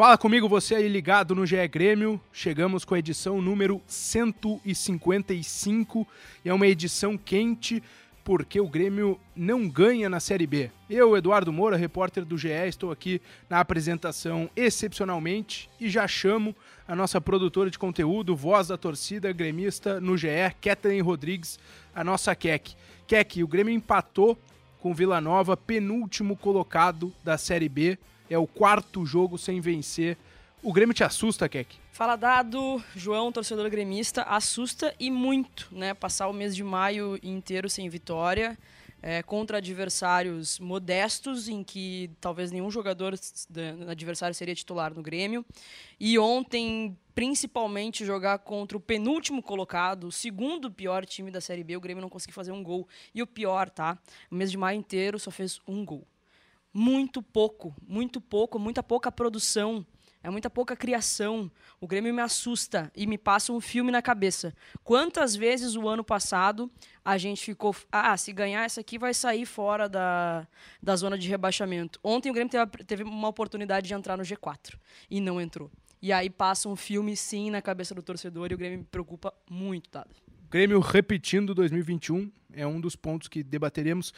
Fala comigo, você aí ligado no GE Grêmio. Chegamos com a edição número 155 e é uma edição quente porque o Grêmio não ganha na Série B. Eu, Eduardo Moura, repórter do GE, estou aqui na apresentação excepcionalmente e já chamo a nossa produtora de conteúdo, voz da torcida gremista no GE, Kathleen Rodrigues, a nossa Keck. Keck, o Grêmio empatou com Vila Nova, penúltimo colocado da Série B é o quarto jogo sem vencer. O Grêmio te assusta, Keck? Fala dado, João, torcedor gremista, assusta e muito, né? Passar o mês de maio inteiro sem vitória, é, contra adversários modestos, em que talvez nenhum jogador do adversário seria titular no Grêmio. E ontem, principalmente, jogar contra o penúltimo colocado, o segundo pior time da Série B, o Grêmio não conseguiu fazer um gol. E o pior, tá? O mês de maio inteiro só fez um gol muito pouco, muito pouco, muita pouca produção, é muita pouca criação. O Grêmio me assusta e me passa um filme na cabeça. Quantas vezes o ano passado a gente ficou, ah, se ganhar essa aqui vai sair fora da, da zona de rebaixamento. Ontem o Grêmio teve, teve uma oportunidade de entrar no G4 e não entrou. E aí passa um filme sim na cabeça do torcedor e o Grêmio me preocupa muito, Dado. Grêmio repetindo 2021 é um dos pontos que debateremos.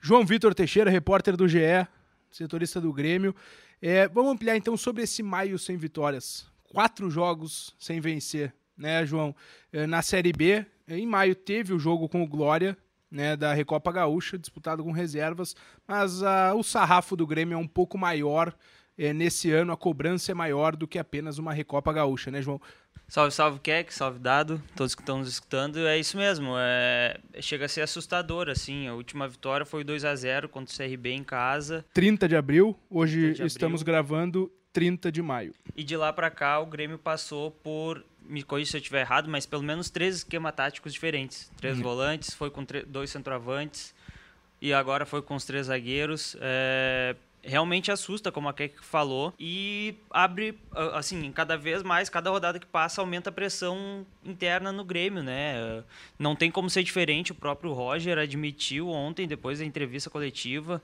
João Vitor Teixeira, repórter do GE, setorista do Grêmio. É, vamos ampliar então sobre esse maio sem vitórias. Quatro jogos sem vencer, né, João? É, na Série B, em maio teve o jogo com o Glória, né, da Recopa Gaúcha, disputado com reservas, mas uh, o sarrafo do Grêmio é um pouco maior. É, nesse ano a cobrança é maior do que apenas uma Recopa Gaúcha, né, João? Salve, salve, Keck, salve, Dado, todos que estão nos escutando. É isso mesmo, é... chega a ser assustador, assim. A última vitória foi 2 a 0 contra o CRB em casa. 30 de abril, hoje de estamos abril. gravando 30 de maio. E de lá para cá, o Grêmio passou por, me corrija se eu estiver errado, mas pelo menos três esquemas táticos diferentes. Três uhum. volantes, foi com dois centroavantes e agora foi com os três zagueiros. É realmente assusta, como a Keck falou, e abre, assim, cada vez mais, cada rodada que passa, aumenta a pressão interna no Grêmio, né? Não tem como ser diferente, o próprio Roger admitiu ontem, depois da entrevista coletiva,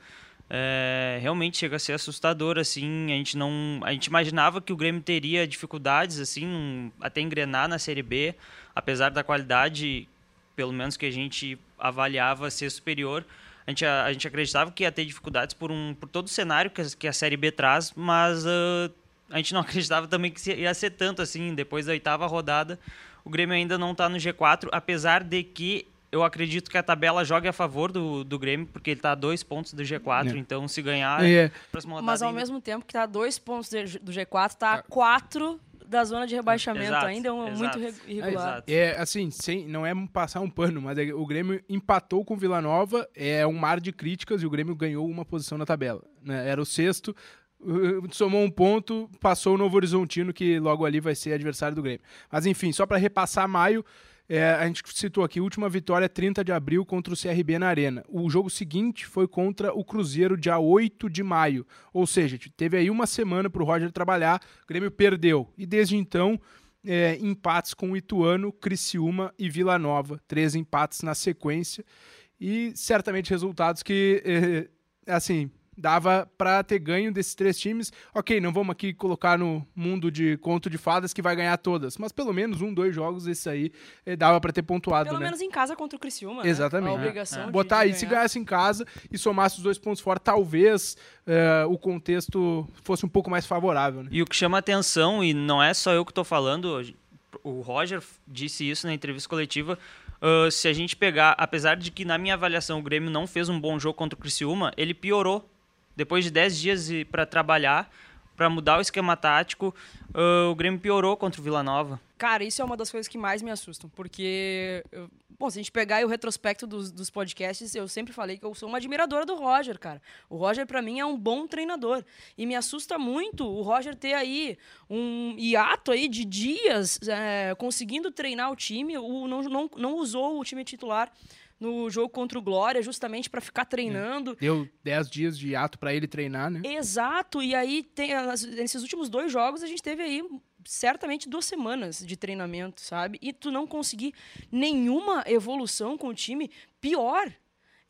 é, realmente chega a ser assustador, assim, a gente não, a gente imaginava que o Grêmio teria dificuldades, assim, até engrenar na Série B, apesar da qualidade, pelo menos que a gente avaliava ser superior, a gente, a, a, gente acreditava que ia ter dificuldades por, um, por todo o cenário que a, que a Série B traz, mas uh, a gente não acreditava também que ia ser tanto assim. Depois da oitava rodada, o Grêmio ainda não está no G4, apesar de que eu acredito que a tabela joga a favor do, do Grêmio, porque ele está a dois pontos do G4, é. então se ganhar. É. Mas ao ainda... mesmo tempo que está a dois pontos do G4, está a quatro da zona de rebaixamento exato, ainda é um, muito irregular. É, é, assim, sem, não é passar um pano, mas é, o Grêmio empatou com o Vila Nova, é um mar de críticas e o Grêmio ganhou uma posição na tabela. Né? Era o sexto, uh, somou um ponto, passou o Novo Horizontino, que logo ali vai ser adversário do Grêmio. Mas enfim, só para repassar maio, é, a gente citou aqui, última vitória 30 de abril contra o CRB na Arena. O jogo seguinte foi contra o Cruzeiro, dia 8 de maio. Ou seja, teve aí uma semana para o Roger trabalhar, o Grêmio perdeu. E desde então, é, empates com o Ituano, Criciúma e Vila Nova. Três empates na sequência. E certamente resultados que, é, assim, dava para ter ganho desses três times. Ok, não vamos aqui colocar no mundo de conto de fadas que vai ganhar todas, mas pelo menos um, dois jogos esse aí eh, dava para ter pontuado, Pelo né? menos em casa contra o Criciúma, né? Exatamente. A obrigação é. Botar aí, se ganhasse em casa e somasse os dois pontos fora, talvez eh, o contexto fosse um pouco mais favorável. Né? E o que chama atenção, e não é só eu que estou falando, o Roger disse isso na entrevista coletiva, Uh, se a gente pegar, apesar de que na minha avaliação o Grêmio não fez um bom jogo contra o Criciúma, ele piorou depois de 10 dias para trabalhar, para mudar o esquema tático, uh, o Grêmio piorou contra o Vila Nova. Cara, isso é uma das coisas que mais me assustam, porque Bom, se a gente pegar o retrospecto dos, dos podcasts, eu sempre falei que eu sou uma admiradora do Roger, cara. O Roger, para mim, é um bom treinador. E me assusta muito o Roger ter aí um hiato aí de dias é, conseguindo treinar o time. O, não, não, não usou o time titular no jogo contra o Glória, justamente para ficar treinando. Deu 10 dias de ato para ele treinar, né? Exato, e aí tem, nesses últimos dois jogos a gente teve aí certamente duas semanas de treinamento, sabe? E tu não conseguir nenhuma evolução com o time, pior.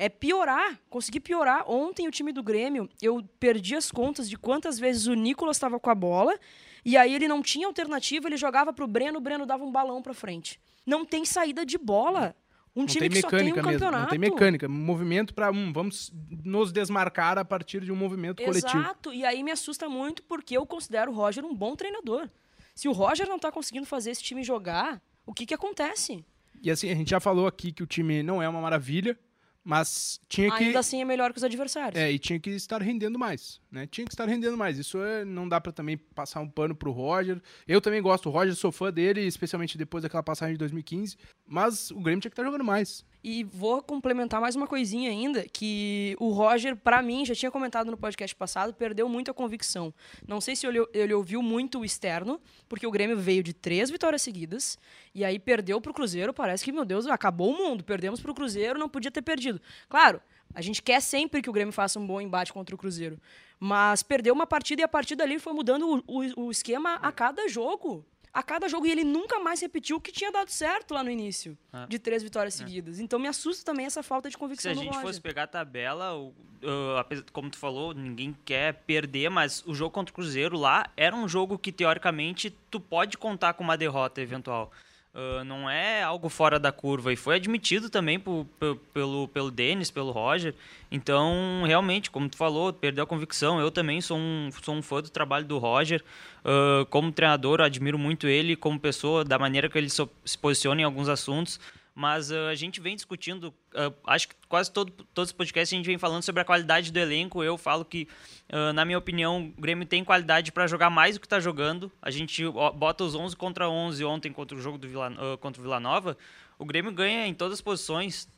É piorar, conseguir piorar. Ontem o time do Grêmio, eu perdi as contas de quantas vezes o Nicolas estava com a bola e aí ele não tinha alternativa, ele jogava pro Breno, o Breno dava um balão para frente. Não tem saída de bola. Um não time tem que só tem um mecânica mesmo, campeonato. não tem mecânica, movimento para um, vamos nos desmarcar a partir de um movimento coletivo. Exato, e aí me assusta muito porque eu considero o Roger um bom treinador. Se o Roger não tá conseguindo fazer esse time jogar, o que que acontece? E assim, a gente já falou aqui que o time não é uma maravilha, mas tinha que Ainda assim é melhor que os adversários. É, e tinha que estar rendendo mais, né? Tinha que estar rendendo mais. Isso é, não dá pra também passar um pano pro Roger. Eu também gosto do Roger, sou fã dele, especialmente depois daquela passagem de 2015. Mas o Grêmio tinha que estar jogando mais. E vou complementar mais uma coisinha ainda, que o Roger, pra mim, já tinha comentado no podcast passado, perdeu muito a convicção. Não sei se ele, ele ouviu muito o externo, porque o Grêmio veio de três vitórias seguidas, e aí perdeu pro Cruzeiro, parece que, meu Deus, acabou o mundo, perdemos pro Cruzeiro, não podia ter perdido. Claro, a gente quer sempre que o Grêmio faça um bom embate contra o Cruzeiro, mas perdeu uma partida e a partir dali foi mudando o, o, o esquema a cada jogo a cada jogo e ele nunca mais repetiu o que tinha dado certo lá no início, Ah. de três vitórias seguidas. Então me assusta também essa falta de Se convicção a do gente Roger. fosse pegar a tabela, o- uh, como tu falou, ninguém quer perder, mas o jogo contra o Cruzeiro lá era um jogo que, teoricamente, tu pode contar com uma derrota eventual. Uh, não é algo fora da curva. E foi admitido também po- pe- pelo, pelo Denis, pelo Roger. Então, realmente, como tu falou, perdeu a convicção. Eu também sou um, sou um fã do trabalho do Roger. Uh, como treinador, admiro muito ele como pessoa, da maneira que ele se posiciona em alguns assuntos. Mas uh, a gente vem discutindo, uh, acho que quase todo, todos os podcasts a gente vem falando sobre a qualidade do elenco. Eu falo que, uh, na minha opinião, o Grêmio tem qualidade para jogar mais do que está jogando. A gente bota os 11 contra 11 ontem contra o jogo do Vila, contra o Vila Nova. O Grêmio ganha em todas as posições.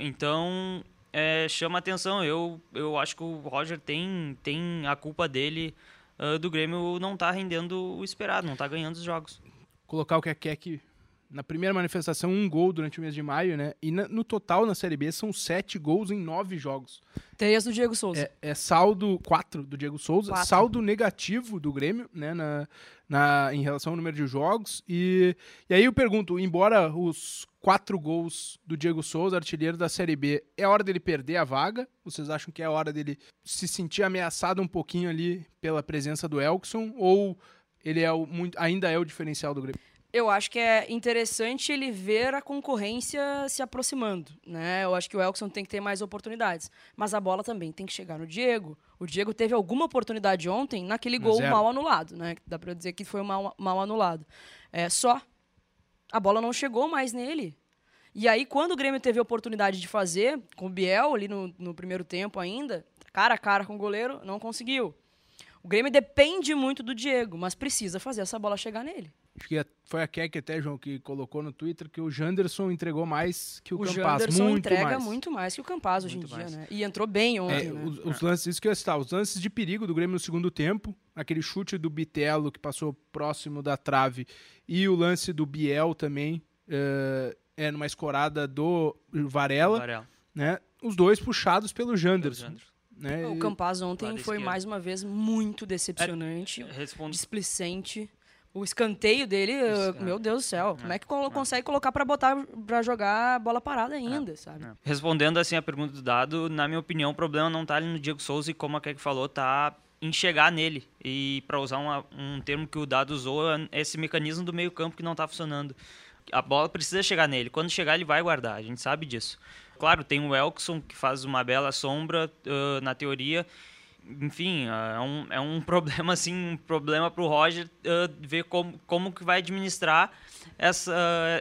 Então, é, chama atenção. Eu, eu acho que o Roger tem, tem a culpa dele do Grêmio não estar rendendo o esperado, não estar ganhando os jogos. Colocar o que que é que na primeira manifestação, um gol durante o mês de maio, né? E na- no total, na Série B, são sete gols em nove jogos. Três do Diego Souza. É, é saldo 4 do Diego Souza, Quatro. saldo negativo do Grêmio, né, na, na, em relação ao número de jogos. E, e aí eu pergunto, embora os quatro gols do Diego Souza, artilheiro da Série B, é hora dele perder a vaga? Vocês acham que é hora dele se sentir ameaçado um pouquinho ali pela presença do Elkson? Ou ele é o, muito, ainda é o diferencial do Grêmio? Eu acho que é interessante ele ver a concorrência se aproximando, né? Eu acho que o Elkson tem que ter mais oportunidades, mas a bola também tem que chegar no Diego. O Diego teve alguma oportunidade ontem naquele gol Zero. mal anulado, né? Dá pra dizer que foi mal, mal anulado. É só a bola não chegou mais nele. E aí, quando o Grêmio teve a oportunidade de fazer, com o Biel ali no, no primeiro tempo ainda, cara a cara com o goleiro, não conseguiu. O Grêmio depende muito do Diego, mas precisa fazer essa bola chegar nele. Acho que foi a Keck até, João, que colocou no Twitter que o Janderson entregou mais que o, O Campaz. Janderson muito entrega mais. muito mais que o Campaz hoje Muito em dia, mais. né? E entrou bem ontem, É, né? os, os lances, isso que eu ia citar, os lances de perigo do Grêmio no segundo tempo, aquele chute do Bitelo que passou próximo da trave e o lance do Biel também, é, é numa escorada do Varela, Varela. né? Os dois puxados pelo Pelo Janderson, Janderson. né? O Campaz ontem foi esquerdo. mais uma vez muito decepcionante, Responde, displicente. O escanteio dele, uh, Isso, é. meu Deus do céu, como é que colo- consegue colocar pra botar para jogar bola parada ainda, sabe? É. Respondendo assim a pergunta do Dado, na minha opinião, o problema não tá ali no Diego Souza e como a Keck falou, tá em chegar nele. E para usar uma- um termo que o Dado usou, é esse mecanismo do meio-campo que não tá funcionando. A bola precisa chegar nele. Quando chegar, ele vai guardar. A gente sabe disso. Claro, tem o Elkson, que faz uma bela sombra ãh, na teoria. Enfim, é um, é um problema assim, um problema para o Roger ãh, ver como, como que vai administrar essa,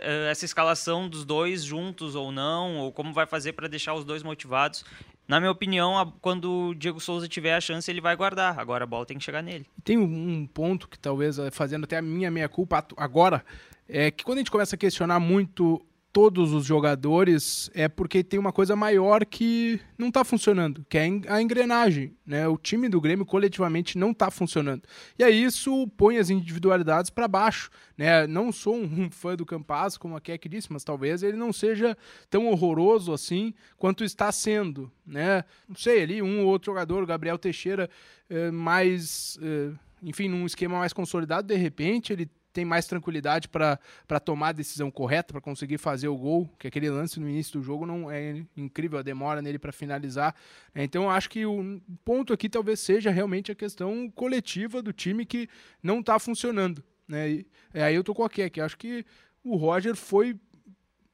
eh, essa escalação dos dois juntos ou não, ou como vai fazer para deixar os dois motivados. Na minha opinião, a- quando o Diego Souza tiver a chance, ele vai guardar. Agora a bola tem que chegar nele. Tem um, ponto que talvez, eh, fazendo até a minha meia-culpa atu- agora, é que quando a gente começa a questionar muito todos os jogadores é porque tem uma coisa maior que não está funcionando, que é a engrenagem. Né? O time do Grêmio coletivamente não está funcionando. E aí isso põe as individualidades para baixo. Né? Não sou um fã do Campas, como a Keck disse, mas talvez ele não seja tão horroroso assim quanto está sendo. Né? Não sei, ali um ou outro jogador, Gabriel Teixeira, é, mais. É, enfim, num esquema mais consolidado, de repente ele tem mais tranquilidade para tomar a decisão correta, para conseguir fazer o gol, que aquele lance no início do jogo não é incrível, a demora nele para finalizar. Né? Então eu acho que o ponto aqui talvez seja realmente a questão coletiva do time que não está funcionando. Né? E, aí eu tô com a que acho que o Roger foi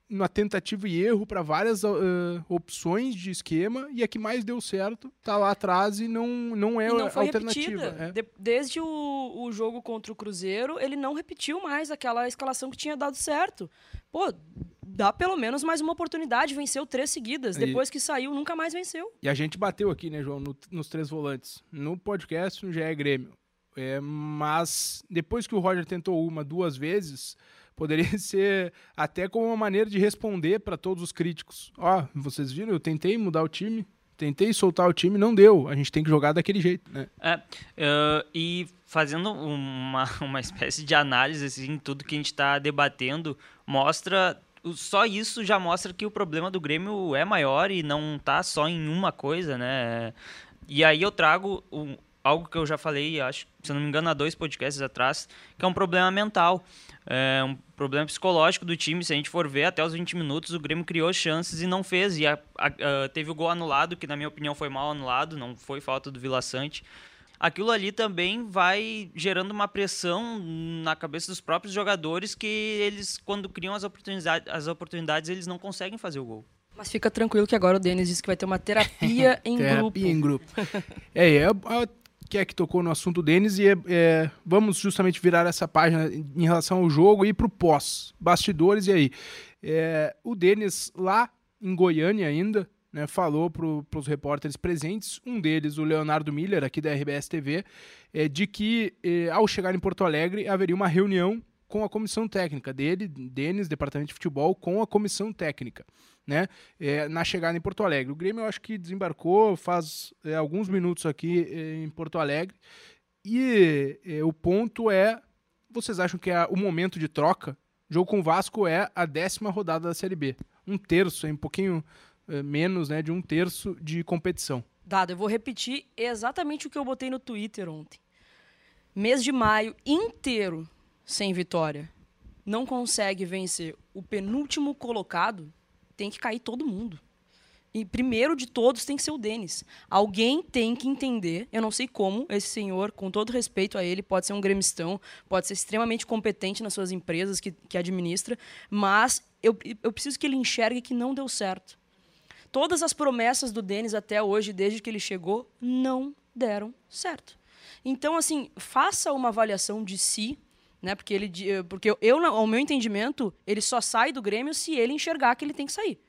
uma tentativa e erro para várias uh, opções de esquema e a que mais deu certo tá lá atrás e não, não é e não foi alternativa. É. De, desde o, o jogo contra o Cruzeiro, ele não repetiu mais aquela escalação que tinha dado certo. Pô, dá pelo menos mais uma oportunidade, venceu três seguidas. Depois e, que saiu, nunca mais venceu. E a gente bateu aqui, né, João, no, nos três volantes. No podcast, no GE Grêmio. É, mas depois que o Roger tentou uma, duas vezes poderia ser até como uma maneira de responder para todos os críticos. Ó, oh, vocês viram, eu tentei mudar o time, tentei soltar o time, não deu. A gente tem que jogar daquele jeito, né? É, uh, e fazendo uma, uma espécie de análise, assim, tudo que a gente está debatendo, mostra só isso já mostra que o problema do Grêmio é maior e não tá só em uma coisa, né? E aí eu trago algo que eu já falei, acho, se não me engano, há dois podcasts atrás, que é um problema mental é, um problema psicológico do time. Se a gente for ver, até os 20 minutos o Grêmio criou chances e não fez. E a, a, a, teve o gol anulado, que na minha opinião foi mal anulado, não foi falta do Vila Sante. Aquilo ali também vai gerando uma pressão na cabeça dos próprios jogadores que eles, quando criam as oportunidades, as oportunidades eles não conseguem fazer o gol. Mas fica tranquilo que agora o Denis disse que vai ter uma terapia em terapia grupo. Terapia em grupo. é, é, que é que tocou no assunto Denis e é, é, vamos justamente virar essa página em relação ao jogo e para o pós, bastidores e aí. É, o Denis lá em Goiânia ainda né, falou para os repórteres presentes, um deles, o Leonardo Miller, aqui da RBS TV, é, de que é, ao chegar em Porto Alegre haveria uma reunião com a comissão técnica dele, Denis, departamento de futebol, com a comissão técnica né, é, na chegada em Porto Alegre. O Grêmio eu acho que desembarcou faz é, alguns minutos aqui é, em Porto Alegre e é, o ponto é, vocês acham que é o momento de troca? O jogo com o Vasco é a décima rodada da Série B, um terço, é um pouquinho é, menos, né, de um terço de competição. Dado, eu vou repetir exatamente o que eu botei no Twitter ontem. Mês de maio inteiro sem vitória. Não consegue vencer o penúltimo colocado tem que cair todo mundo. E primeiro de todos tem que ser o Denis. Alguém tem que entender, eu não sei como, esse senhor, com todo respeito a ele, pode ser um gremistão, pode ser extremamente competente nas suas empresas que, que administra, mas eu, eu preciso que ele enxergue que não deu certo. Todas as promessas do Denis até hoje, desde que ele chegou, não deram certo. Então, assim, faça uma avaliação de si, né? Porque ele, eh, porque eu, ao meu entendimento, ele só sai do Grêmio se ele enxergar que ele tem que sair.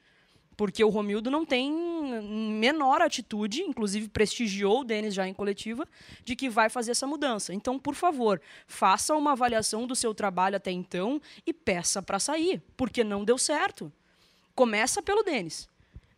Porque o Romildo não tem menor atitude, inclusive prestigiou o Denis já em coletiva, de que vai fazer essa mudança. Então, por favor, faça uma avaliação do seu trabalho até então e peça para sair, porque não deu certo. Começa pelo Denis.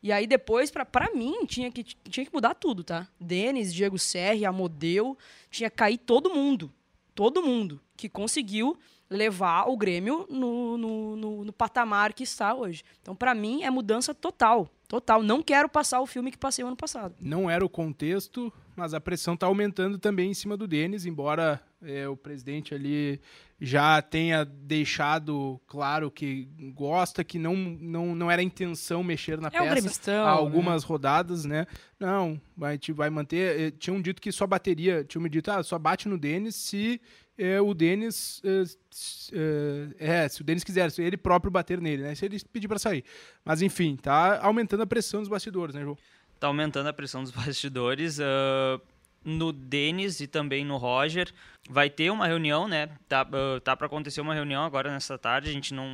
E aí depois, para mim, tinha que, tinha que mudar tudo, tá? Denis, Diego Serri, Amodeu, tinha que cair todo mundo todo mundo que conseguiu levar o Grêmio no, no, no, no patamar que está hoje. Então, para mim, é mudança total. Total. Não quero passar o filme que passei o ano passado. Não era o contexto, mas a pressão está aumentando também em cima do Denis, embora é, o presidente ali já tenha deixado claro que gosta, que não, não, não era a intenção mexer na é peça há algumas né? rodadas, né? Não, gente vai manter. Tinham dito que só bateria, tinham me dito, ah, só bate no Denis se é, o Denis é, é, se o Denis quiser, se ele próprio bater nele, né? Se ele pedir para sair. Mas enfim, tá aumentando a pressão dos bastidores, né, João? Tá aumentando a pressão dos bastidores. Uh, no Denis e também no Roger. Vai ter uma reunião, né? Tá, uh, tá para acontecer uma reunião agora nessa tarde. A gente não,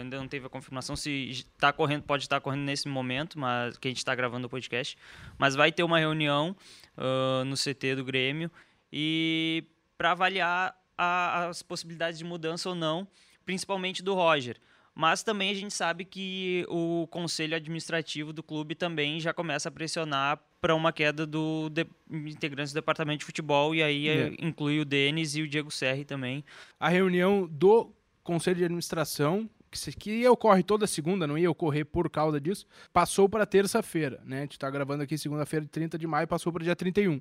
ainda não teve a confirmação se está correndo, pode estar correndo nesse momento, mas que a gente está gravando o podcast. Mas vai ter uma reunião uh, no CT do Grêmio e para avaliar a, as possibilidades de mudança ou não, principalmente do Roger. Mas também a gente sabe que o conselho administrativo do clube também já começa a pressionar para uma queda do de, integrantes do departamento de futebol e aí é. inclui o Denis e o Diego Serri também. A reunião do conselho de administração que ocorre toda segunda, não ia ocorrer por causa disso, passou para terça-feira, né? A gente está gravando aqui segunda-feira, 30 de maio, passou para dia 31.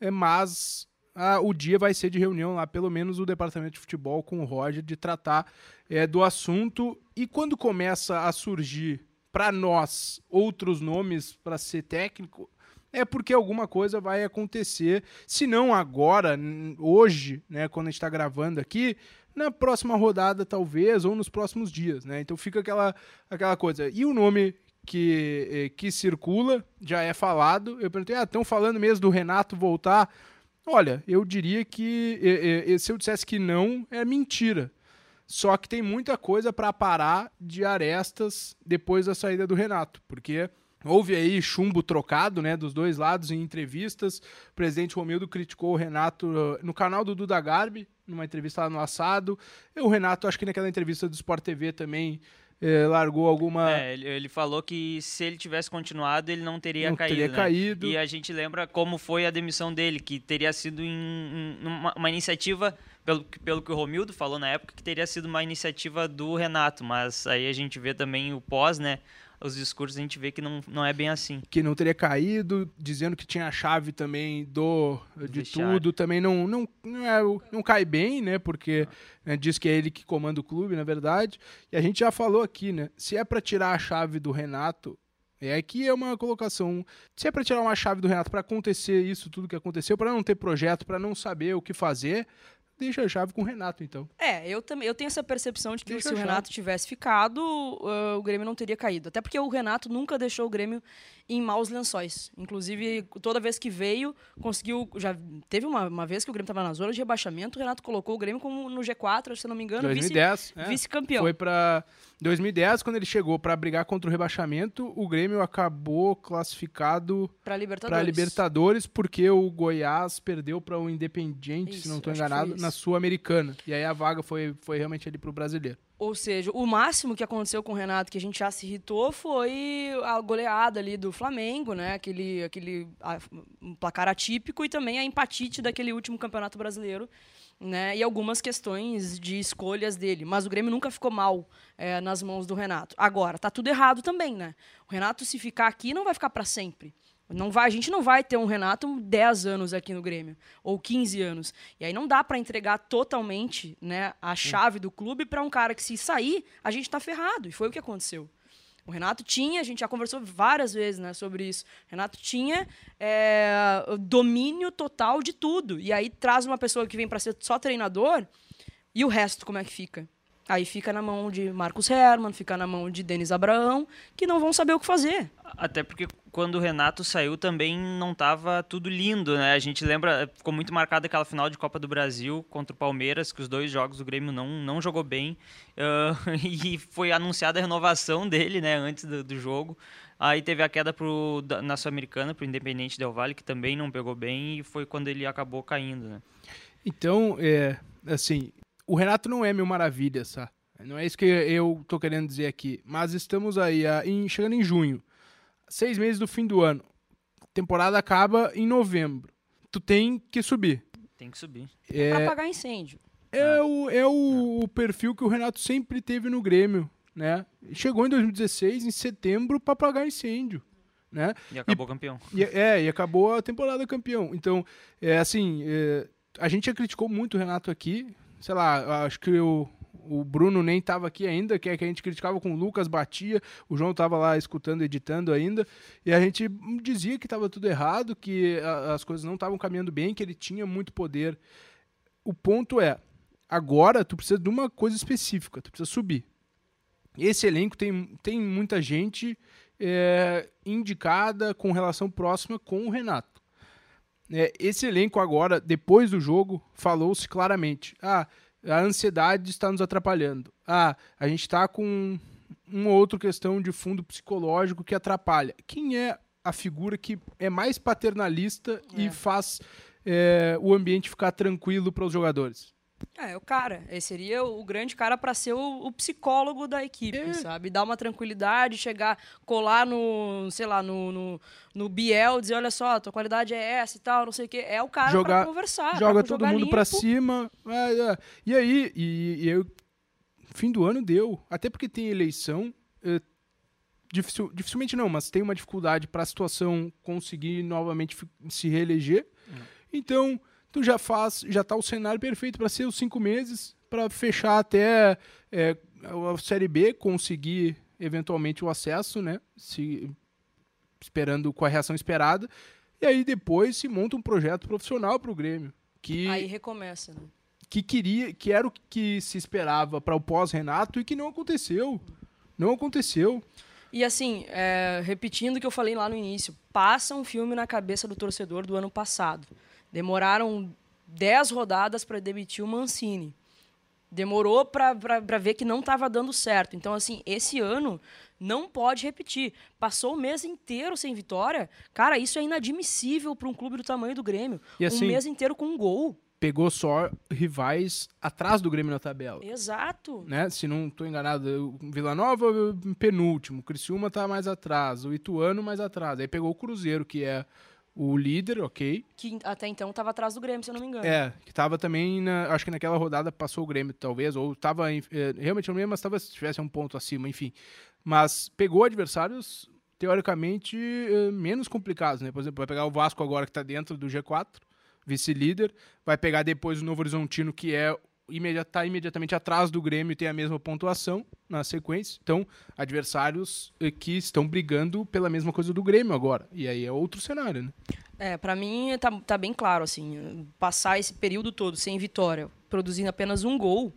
É, mas ah, o dia vai ser de reunião lá, pelo menos o departamento de futebol com o Roger, de tratar é, do assunto. E quando começa a surgir para nós outros nomes para ser técnico, é porque alguma coisa vai acontecer. Se não agora, hoje, né, quando a gente está gravando aqui, na próxima rodada, talvez, ou nos próximos dias. Né? Então fica aquela, aquela coisa. E o nome que, eh, que circula já é falado. Eu perguntei, ah, estão falando mesmo do Renato voltar? Olha, eu diria que se eu dissesse que não, é mentira. Só que tem muita coisa para parar de arestas depois da saída do Renato, porque houve aí chumbo trocado, né, dos dois lados em entrevistas. O presidente Romildo criticou o Renato uh, no canal do Duda Garbi, numa entrevista lá no assado. E o Renato, acho que naquela entrevista do Sport TV também é, largou alguma. É, ele, ele, falou que se ele tivesse continuado, ele não teria não caído. Teria né? caído. E a gente lembra como foi a demissão dele, que teria sido em, em uma, uma, iniciativa, pelo, pelo que o Romildo falou na época, que teria sido uma iniciativa do Renato. Mas aí a gente vê também o pós, né? Os discursos a gente vê que não, não é bem assim. Que não teria caído, dizendo que tinha a chave também do de tudo, também não não não, é, não cai bem, né? Porque né, diz que é ele que comanda o clube, na verdade. E a gente já falou aqui, né? Se é para tirar a chave do Renato, é aqui é uma colocação. Se é para tirar uma chave do Renato para acontecer isso tudo que aconteceu, para não ter projeto, para não saber o que fazer, deixa a chave com o Renato, então. É, eu também eu tenho essa percepção de que deixa se o Renato tivesse ficado, uh, o Grêmio não teria caído. Até porque o Renato nunca deixou o Grêmio em maus lençóis. Inclusive, toda vez que veio, conseguiu. Já teve uma, uma vez que o Grêmio estava na zona de rebaixamento, o Renato colocou o Grêmio como no G4, se não me engano, 2010, vice-campeão. É. Foi para 2010, quando ele chegou para brigar contra o rebaixamento, o Grêmio acabou classificado para Libertadores. Libertadores, porque o Goiás perdeu para o Independiente, Isso, se não estou enganado, na Sul-Americana. E aí a vaga foi, foi realmente ali para o brasileiro. Ou seja, o máximo que aconteceu com o Renato, que a gente já se irritou, foi a goleada ali do Flamengo, né? Aquele, aquele a, um placar atípico e também a empatite daquele último campeonato brasileiro, né? E algumas questões de escolhas dele. Mas o Grêmio nunca ficou mal é, nas mãos do Renato. Agora, tá tudo errado também, né? O Renato, se ficar aqui, não vai ficar para sempre. Não vai, a gente não vai ter um Renato 10 anos aqui no Grêmio, ou 15 anos. E aí não dá para entregar totalmente né, a chave do clube para um cara que, se sair, a gente está ferrado. E foi o que aconteceu. O Renato tinha, a gente já conversou várias vezes né, sobre isso. O Renato tinha é, domínio total de tudo. E aí traz uma pessoa que vem para ser só treinador, e o resto como é que fica? Aí fica na mão de Marcos Herman, fica na mão de Denis Abraão, que não vão saber o que fazer. Até porque quando o Renato saiu também não estava tudo lindo, né? A gente lembra, ficou muito marcada aquela final de Copa do Brasil contra o Palmeiras, que os dois jogos do Grêmio não, não jogou bem. Uh, e foi anunciada a renovação dele, né, antes do, do jogo. Aí teve a queda pro, na Sul-Americana, para o Independente Del Valle, que também não pegou bem, e foi quando ele acabou caindo, né? Então, é, assim, o Renato não é mil maravilhas, tá? Não é isso que eu tô querendo dizer aqui. Mas estamos aí a, em, chegando em junho. Seis meses do fim do ano. A temporada acaba em novembro. Tu tem que subir. Tem que subir. É, pra apagar incêndio. É, ah. o, é o ah. perfil que o Renato sempre teve no Grêmio, né? Chegou em 2016, em setembro, para apagar incêndio. Né? E acabou e, campeão. E, é, e acabou a temporada campeão. Então, é assim, é, a gente já criticou muito o Renato aqui, sei lá, acho que o, o Bruno nem estava aqui ainda, que é que a gente criticava com o Lucas, batia, o João estava lá escutando, editando ainda, e a gente dizia que estava tudo errado, que a, as coisas não estavam caminhando bem, que ele tinha muito poder. O ponto é, agora tu precisa de uma coisa específica, tu precisa subir. Esse elenco tem, tem muita gente é, indicada com relação próxima com o Renato. É, esse elenco agora, depois do jogo, falou-se claramente: ah, a ansiedade está nos atrapalhando. Ah, a gente está com uma outra questão de fundo psicológico que atrapalha. Quem é a figura que é mais paternalista é. e faz é, o ambiente ficar tranquilo para os jogadores? É, o cara. Esse seria o grande cara para ser o, o, psicólogo da equipe, é. sabe? Dar uma tranquilidade, chegar, colar no, sei lá, no, no, no Biel, dizer, olha só, tua qualidade é essa e tal, não sei o quê. É o cara jogar, pra conversar. Joga todo mundo para cima. É, é. E aí, e, e eu, fim do ano deu. Até porque tem eleição. É, dificil, dificilmente não, mas tem uma dificuldade para a situação conseguir novamente se reeleger. Hum. Então tu já faz, já tá o cenário perfeito para ser os cinco meses, para fechar até é, a Série B, conseguir eventualmente o acesso, né? Se, esperando com a reação esperada. E aí depois se monta um projeto profissional para o Grêmio. Que, aí recomeça, né? Que queria, que era o que se esperava para o pós-Renato e que não aconteceu. Não aconteceu. E assim, é, repetindo o que eu falei lá no início, passa um filme na cabeça do torcedor do ano passado. Demoraram 10 rodadas para demitir o Mancini. Demorou para ver que não estava dando certo. Então, assim, esse ano não pode repetir. Passou o mês inteiro sem vitória. Cara, isso é inadmissível para um clube do tamanho do Grêmio. E, assim, um mês inteiro com um gol. Pegou só rivais atrás do Grêmio na tabela. Exato. Né? Se não estou enganado, Vila Nova penúltimo, o Criciúma está mais atrás, o Ituano mais atrás. Aí pegou o Cruzeiro, que é o líder, ok. Que até então estava atrás do Grêmio, se eu não me engano. É, que estava também, na, acho que naquela rodada passou o Grêmio, talvez, ou estava, é, realmente não lembro, mas talvez tivesse um ponto acima, enfim. Mas pegou adversários, teoricamente, é, menos complicados, né? Por exemplo, vai pegar o Vasco agora, que está dentro do G4, vice-líder, vai pegar depois o Novo Horizontino, que é está imediatamente atrás do Grêmio e tem a mesma pontuação na sequência. Então, adversários eh, que estão brigando pela mesma coisa do Grêmio agora. E aí é outro cenário, né? É, para mim tá, tá bem claro, assim, passar esse período todo sem vitória, produzindo apenas um gol,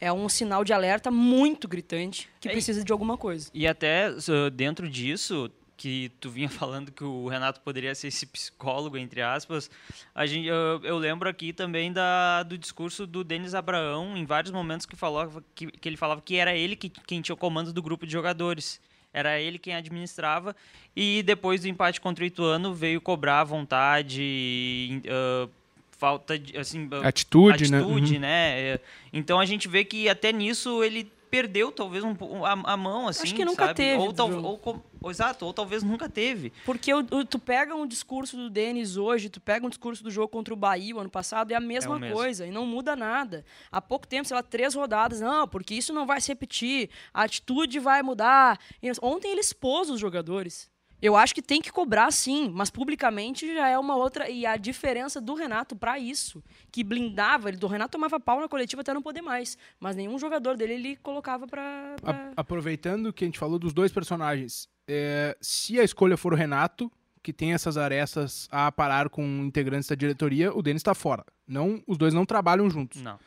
é um sinal de alerta muito gritante que é, precisa de alguma coisa. E até dentro disso, que tu vinha falando que o Renato poderia ser esse psicólogo, entre aspas, a gente, eu, eu lembro aqui também da, do discurso do Denis Abraão, em vários momentos que, falou, que, que ele falava que era ele que, quem tinha o comando do grupo de jogadores. Era ele quem administrava. E depois do empate contra o Ituano, veio cobrar a vontade, uh, falta de. Assim, atitude, atitude né? né? É, então a gente vê que até nisso ele perdeu talvez um, a, a mão, assim. Acho que nunca sabe? teve. Ou, tal, ou, ou, exato, ou talvez nunca teve. Porque o, o, tu pega um discurso do Denis hoje, tu pega um discurso do jogo contra o Bahia o ano passado, é a mesma é coisa, e não muda nada. Há pouco tempo, sei lá, três rodadas, não, porque isso não vai se repetir, a atitude vai mudar. Ontem ele expôs os jogadores. Eu acho que tem que cobrar sim, mas publicamente já é uma outra. E a diferença do Renato para isso, que blindava, ele, do Renato tomava pau na coletiva até não poder mais, mas nenhum jogador dele ele colocava para. Pra... Aproveitando que a gente falou dos dois personagens, é, se a escolha for o Renato, que tem essas arestas a parar com integrantes da diretoria, o Denis está fora. Não, os dois não trabalham juntos. Não.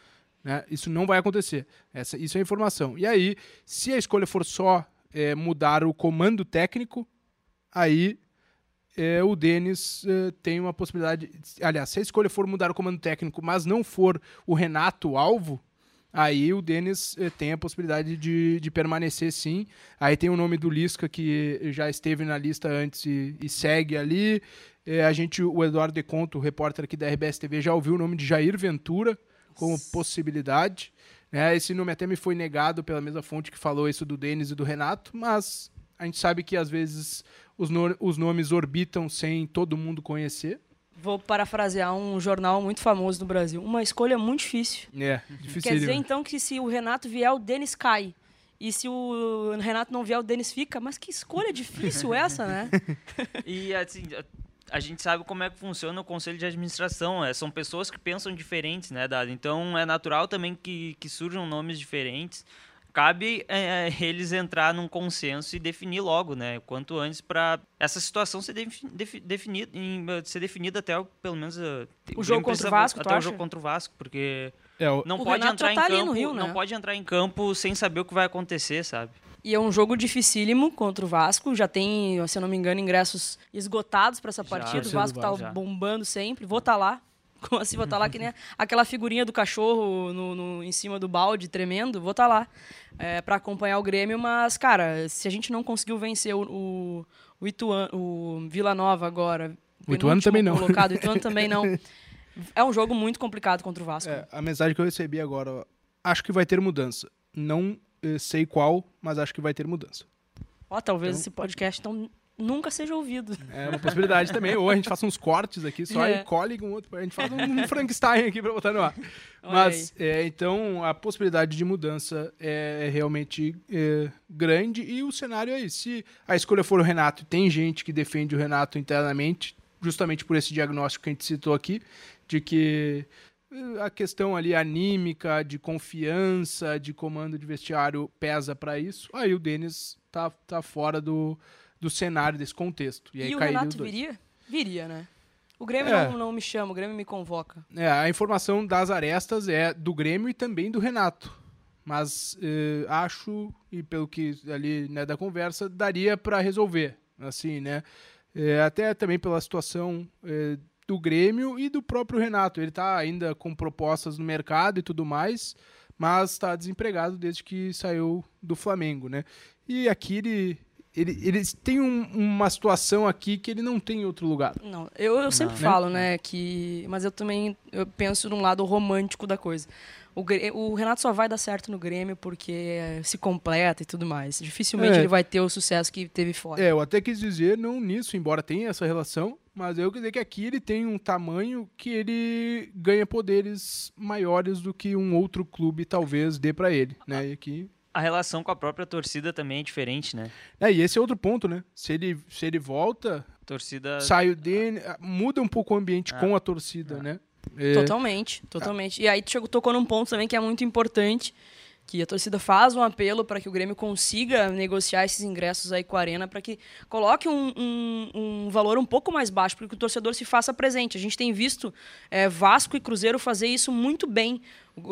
Né? Isso não vai acontecer. Essa, isso é informação. E aí, se a escolha for só é, mudar o comando técnico, aí é, o Denis é, tem uma possibilidade. Aliás, se a escolha for mudar o comando técnico, mas não for o Renato alvo, aí o Denis é, tem a possibilidade de, de permanecer sim. Aí tem o nome do Lisca, que já esteve na lista antes e, e segue ali. É, a gente, o Eduardo De Conto, o repórter aqui da RBS TV, já ouviu o nome de Jair Ventura como possibilidade. Né? Esse nome até me foi negado pela mesma fonte que falou isso do Denis e do Renato, mas a gente sabe que às vezes os, no, os nomes orbitam sem todo mundo conhecer. Vou parafrasear um jornal muito famoso no Brasil. Uma escolha muito difícil. É, difícil. Quer dizer, então, que se o Renato vier, o Denis cai. E se o Renato não vier, o Denis fica. Mas que escolha difícil essa, né? e, assim, a gente sabe como é que funciona o conselho de administração. É, são pessoas que pensam diferentes, né, Dado? Então, é natural também que, que surjam nomes diferentes cabe é, eles entrar num consenso e definir logo, né? Quanto antes para essa situação ser definida, ser definida até pelo menos o, o jogo contra o Vasco, até o jogo contra o Vasco, porque é, o... não o pode Renato entrar tá em campo, Rio, né? não pode entrar em campo sem saber o que vai acontecer, sabe? E é um jogo dificílimo contra o Vasco. Já tem, se eu não me engano, ingressos esgotados para essa partida. Já, o Vasco está bombando sempre. Vou estar tá lá. Como assim, vou estar tá lá que nem aquela figurinha do cachorro no, no, em cima do balde, tremendo. Vou estar tá lá é, para acompanhar o Grêmio, mas, cara, se a gente não conseguiu vencer o, o, o, Ituano, o Vila Nova agora, o Ituano também não. Colocado, o Ituano também não. É um jogo muito complicado contra o Vasco. É, a mensagem que eu recebi agora, ó, acho que vai ter mudança. Não eh, sei qual, mas acho que vai ter mudança. Ó, talvez esse podcast então nunca seja ouvido. É uma possibilidade também. Ou a gente faça uns cortes aqui só É. e colhe com outro. A gente faz um, um Frankenstein aqui pra botar no ar. Mas, é, então, a possibilidade de mudança é realmente é, grande e o cenário é esse. Se a escolha for o Renato, e tem gente que defende o Renato internamente, justamente por esse diagnóstico que a gente citou aqui, de que eh, a questão ali anímica, de confiança, de comando de vestiário pesa para isso, aí o Denis tá, tá fora do, do cenário, desse contexto. E, aí E o Renato dois. viria? Viria, né? O Grêmio É. não, não me chama, o Grêmio me convoca. É, a informação das arestas é do Grêmio e também do Renato. Mas eh, acho, e pelo que ali né, da conversa, daria para resolver. Assim, né? É, até também pela situação eh, do Grêmio e do próprio Renato. Ele está ainda com propostas no mercado e tudo mais, mas está desempregado desde que saiu do Flamengo, né? E aqui ele, ele, eles têm um- uma situação aqui que ele não tem em outro lugar. Não, eu, eu sempre Né? falo, né, que... Mas eu também eu penso num lado romântico da coisa. O, o Renato só vai dar certo no Grêmio porque se completa e tudo mais. Dificilmente É. ele vai ter o sucesso que teve fora. É, eu até quis dizer não nisso, embora tenha essa relação, mas eu quis dizer que aqui ele tem um tamanho que ele ganha poderes maiores do que um outro clube talvez dê pra ele, né? E aqui A relação com a própria torcida também é diferente, né? é, e esse é outro ponto, né? Se ele, se ele volta, torcida. sai o dele, muda um pouco o ambiente É. com a torcida, né? É, Totalmente, totalmente. E aí tu chegou, tocou num ponto também que é muito importante, que a torcida faz um apelo para que o Grêmio consiga negociar esses ingressos aí com a Arena para que coloque um, um- um valor um pouco mais baixo, para que o torcedor se faça presente. A gente tem visto é, Vasco e Cruzeiro fazer isso muito bem.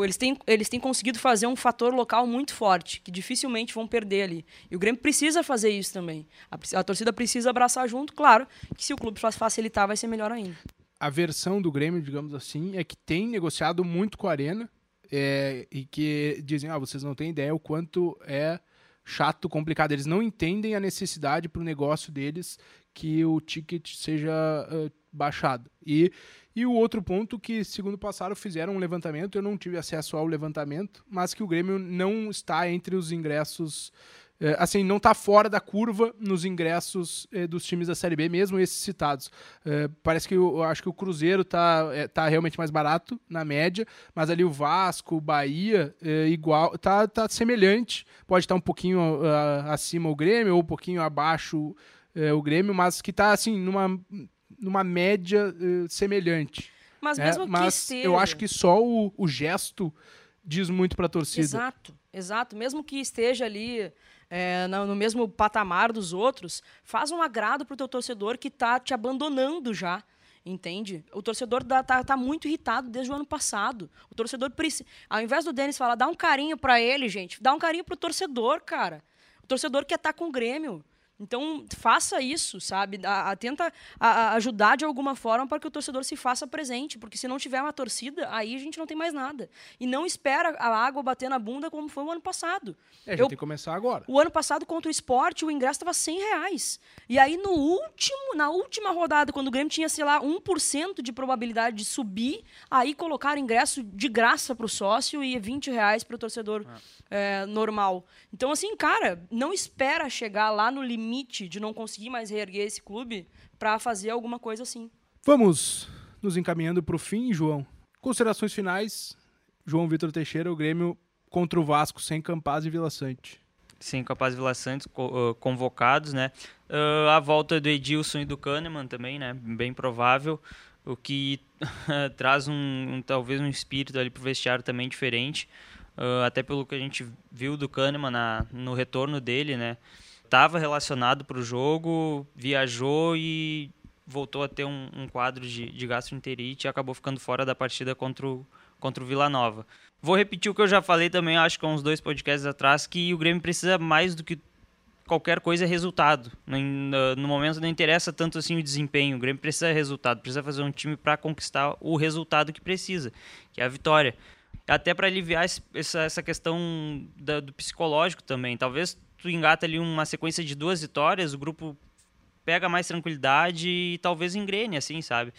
Eles têm, eles têm conseguido fazer um fator local muito forte, que dificilmente vão perder ali. E o Grêmio precisa fazer isso também. A, a torcida precisa abraçar junto, claro, que se o clube fa- facilitar vai ser melhor ainda. a versão do Grêmio, digamos assim, é que tem negociado muito com a Arena é, e que dizem, ah, vocês não têm ideia o quanto é chato, complicado. Eles não entendem a necessidade para o negócio deles que o ticket seja ah, baixado. E, e o outro ponto que, segundo passaram, fizeram um levantamento, eu não tive acesso ao levantamento, mas que o Grêmio não está entre os ingressos assim, não está fora da curva nos ingressos é, dos times da Série B, mesmo esses citados. É, parece que eu, acho que o Cruzeiro está tá realmente mais barato na média, mas ali o Vasco, o Bahia, é, igual, tá, tá semelhante. Pode estar um pouquinho ah, acima o Grêmio ou um pouquinho abaixo é, o Grêmio, mas que está assim numa, numa média é, semelhante. Mas né? mesmo que mas esteja... eu acho que só o, o gesto diz muito para a torcida. Exato, exato. Mesmo que esteja ali é, no, mesmo patamar dos outros, faz um agrado pro teu torcedor que tá te abandonando já. Entende? O torcedor dá- tá, tá muito irritado desde o ano passado. O torcedor precisa. Ao invés do Denis falar, dá um carinho pra ele, gente, dá um carinho pro torcedor, cara. O torcedor quer estar com o Grêmio. Então, faça isso, sabe? A- a- tenta a- a- ajudar de alguma forma para que o torcedor se faça presente, porque se não tiver uma torcida, aí a gente não tem mais nada. E não espera a água bater na bunda como foi o ano passado. É, já Eu- tem que começar agora. O ano passado, contra o esporte, o ingresso estava 100 reais. E aí, no último, na última rodada, quando o Grêmio tinha, sei lá, 1% de probabilidade de subir, aí colocaram ingresso de graça para o sócio e 20 reais para o torcedor é, normal. Então, assim, cara, não espera chegar lá no limite de não conseguir mais reerguer esse clube para fazer alguma coisa assim. Vamos nos encaminhando para o fim, João. Considerações finais. João Vitor Teixeira, o Grêmio contra o Vasco sem Campaz e Vila Sante. Sim, Capaz e Vila Santos co- convocados, né? Ah, a volta do Edilson e do Kahneman também, né? Bem provável. O que traz um, um- talvez um espírito ali pro vestiário também diferente. Ah, até pelo que a gente viu do Kahneman na, no retorno dele, né? Tava relacionado pro jogo, viajou e voltou a ter um, um quadro de, de gastroenterite e acabou ficando fora da partida contra o, contra o Vila Nova. Vou repetir o que eu já falei também, acho que há uns dois podcasts atrás, que o Grêmio precisa mais do que qualquer coisa é resultado. No, no- no momento não interessa tanto assim o desempenho, o Grêmio precisa de resultado, precisa fazer um time para conquistar o resultado que precisa, que é a vitória. Até para aliviar esse- essa, essa questão da- do psicológico também. Talvez tu engata ali uma sequência de duas vitórias, o grupo pega mais tranquilidade e talvez engrene, assim, sabe?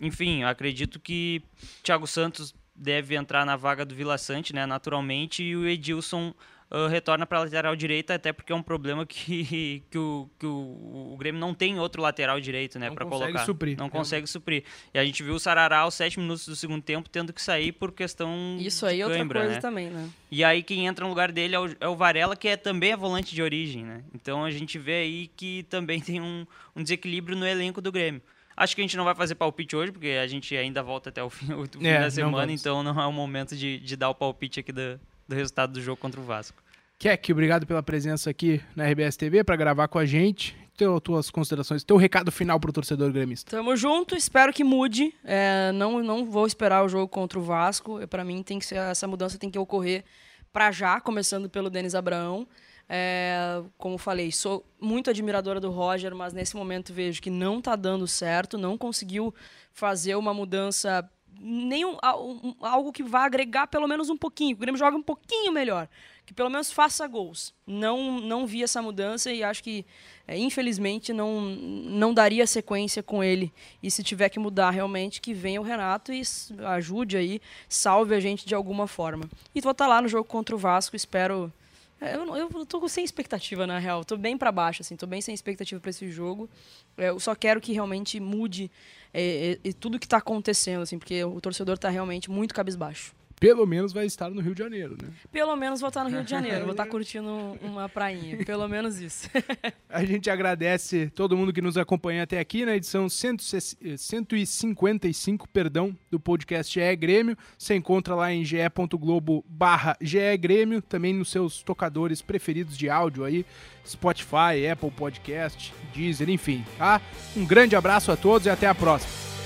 enfim, acredito que Thiago Santos deve entrar na vaga do Vila Sante, né, naturalmente, e o Edilson uh, retorna para a lateral direita, até porque é um problema que, que, o, que o, o Grêmio não tem outro lateral direito, né, para colocar. Suprir. Não consegue suprir. E a gente viu o Sarará aos sete minutos do segundo tempo tendo que sair por questão Isso aí é outra cãibra, coisa né? também, né? E aí quem entra no lugar dele é o, é o Varela, que é também é volante de origem, né? Então a gente vê aí que também tem um, um desequilíbrio no elenco do Grêmio. Acho que a gente não vai fazer palpite hoje, porque a gente ainda volta até o fim, o fim É, da não semana, vamos. então não é o momento de, de dar o palpite aqui do, do resultado do jogo contra o Vasco. Keck, obrigado pela presença aqui na RBS TV para gravar com a gente. Teu, tuas considerações, teu recado final pro torcedor gremista. Tamo junto, espero que mude. É, não, não vou esperar o jogo contra o Vasco. Para mim, tem que ser, essa mudança tem que ocorrer para já, começando pelo Denis Abraão. É, como falei, sou muito admiradora do Roger, mas nesse momento vejo que não tá dando certo, não conseguiu fazer uma mudança, nenhum, um- algo que vá agregar pelo menos um pouquinho. O Grêmio joga um pouquinho melhor, que pelo menos faça gols. Não, não vi essa mudança e acho que, é, infelizmente, não, não daria sequência com ele. E se tiver que mudar realmente, que venha o Renato e ajude aí, salve a gente de alguma forma. E vou estar lá no jogo contra o Vasco, espero. É, Eu, eu tô sem expectativa, na real. Tô bem para baixo, assim. Tô bem sem expectativa para esse jogo. É, Eu só quero que realmente mude é, é, tudo que tá acontecendo, assim, porque o torcedor tá realmente muito cabisbaixo. Pelo menos vai estar no Rio de Janeiro, né? Pelo menos vou estar no Rio de Janeiro, vou estar curtindo uma prainha. Pelo menos isso. A gente agradece todo mundo que nos acompanha até aqui na edição 155, perdão, do podcast GE Grêmio. Você encontra lá em ge.globo barra GE Grêmio, também nos seus tocadores preferidos de áudio aí, Spotify, Apple Podcast, Deezer, enfim, tá? Um grande abraço a todos e até a próxima.